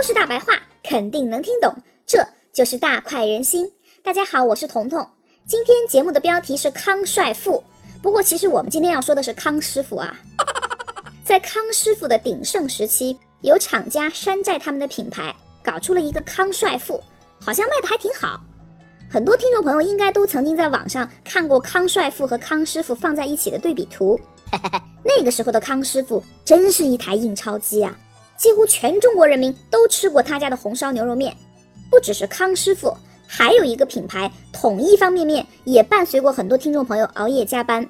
都是大白话肯定能听懂，这就是大快人心。大家好，我是彤彤。今天节目的标题是康帅傅，不过其实我们今天要说的是康师傅啊。在康师傅的鼎盛时期，有厂家山寨他们的品牌，搞出了一个康帅傅，好像卖的还挺好。很多听众朋友应该都曾经在网上看过康帅傅和康师傅放在一起的对比图。那个时候的康师傅真是一台印钞机啊！几乎全中国人民都吃过他家的红烧牛肉面。不只是康师傅，还有一个品牌统一方便面也伴随过很多听众朋友熬夜加班。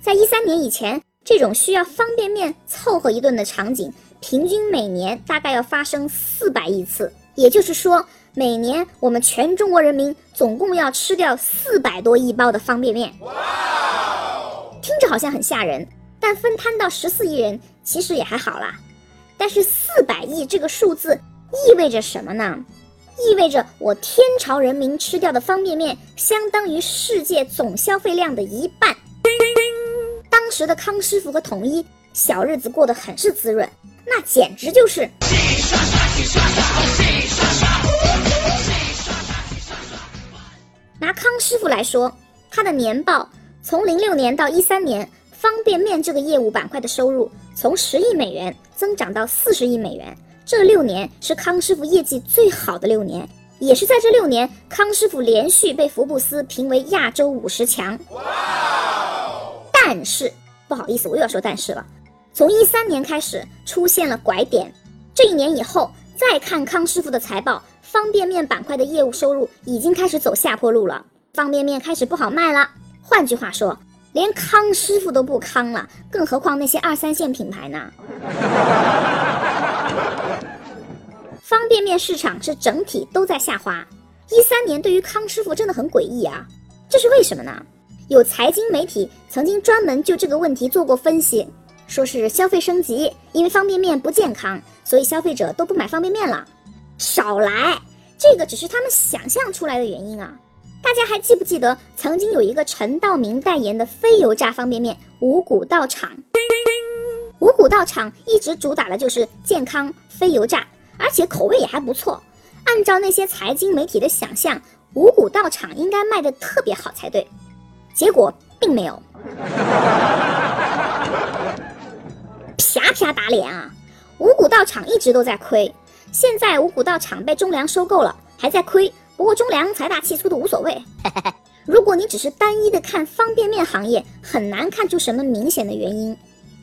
在一三年以前，这种需要方便面凑合一顿的场景，平均每年大概要发生四百亿次。也就是说，每年我们全中国人民总共要吃掉四百多亿包的方便面。听着好像很吓人，但分摊到十四亿人，其实也还好啦。但是四百亿这个数字意味着什么呢？意味着我天朝人民吃掉的方便面，相当于世界总消费量的一半。当时的康师傅和统一小日子过得很是滋润，那简直就是。拿康师傅来说，他的年报。从零六年到一三年，方便面这个业务板块的收入从十亿美元增长到四十亿美元。这六年是康师傅业绩最好的六年，也是在这六年，康师傅连续被福布斯评为亚洲五十强。但是不好意思，我又要说但是了。从一三年开始出现了拐点，这一年以后再看康师傅的财报，方便面板块的业务收入已经开始走下坡路了，方便面开始不好卖了。换句话说，连康师傅都不康了，更何况那些二三线品牌呢？方便面市场是整体都在下滑。一三年对于康师傅真的很诡异啊，这是为什么呢？有财经媒体曾经专门就这个问题做过分析，说是消费升级，因为方便面不健康，所以消费者都不买方便面了。少来，这个只是他们想象出来的原因啊。大家还记不记得曾经有一个陈道明代言的非油炸方便面五谷道场？五谷道场一直主打的就是健康、非油炸，而且口味也还不错。按照那些财经媒体的想象，五谷道场应该卖的特别好才对，结果并没有。啪啪打脸啊！五谷道场一直都在亏，现在五谷道场被中粮收购了，还在亏。不过中粮财大气粗的无所谓。如果你只是单一的看方便面行业，很难看出什么明显的原因。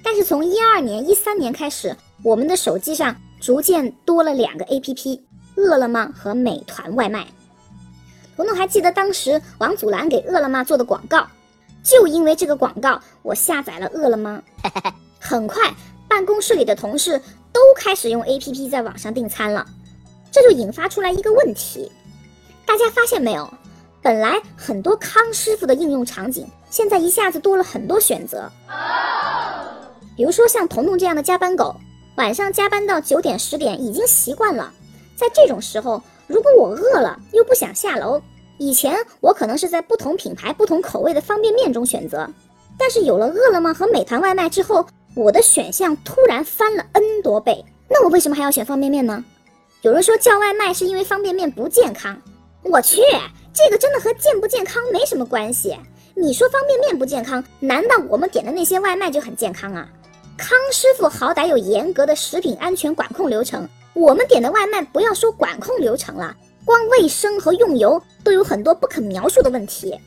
但是从一二年、一三年开始，我们的手机上逐渐多了两个 APP：饿了么和美团外卖。彤彤还记得当时王祖蓝给饿了么做的广告，就因为这个广告，我下载了饿了么。很快，办公室里的同事都开始用 APP 在网上订餐了，这就引发出来一个问题。大家发现没有？本来很多康师傅的应用场景，现在一下子多了很多选择。比如说像彤彤这样的加班狗，晚上加班到九点十点已经习惯了。在这种时候，如果我饿了又不想下楼，以前我可能是在不同品牌、不同口味的方便面中选择，但是有了饿了么和美团外卖之后，我的选项突然翻了 N 多倍。那我为什么还要选方便面呢？有人说叫外卖是因为方便面不健康。我去，这个真的和健不健康没什么关系。你说方便面不健康，难道我们点的那些外卖就很健康啊？康师傅好歹有严格的食品安全管控流程，我们点的外卖不要说管控流程了，光卫生和用油都有很多不可描述的问题。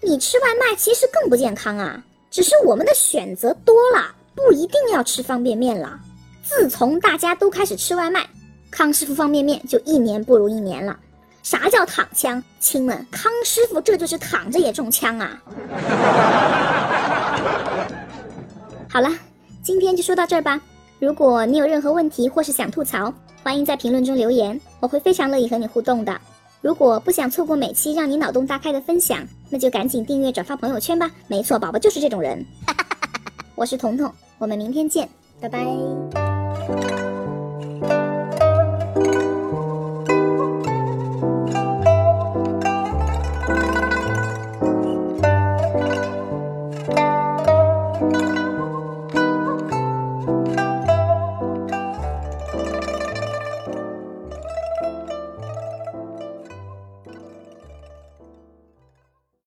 你吃外卖其实更不健康啊，只是我们的选择多了，不一定要吃方便面了。自从大家都开始吃外卖。康师傅方便面就一年不如一年了。啥叫躺枪？亲们，康师傅这就是躺着也中枪啊！好了，今天就说到这儿吧。如果你有任何问题或是想吐槽，欢迎在评论中留言，我会非常乐意和你互动的。如果不想错过每期让你脑洞大开的分享，那就赶紧订阅转发朋友圈吧。没错，宝宝就是这种人。我是彤彤，我们明天见，拜拜。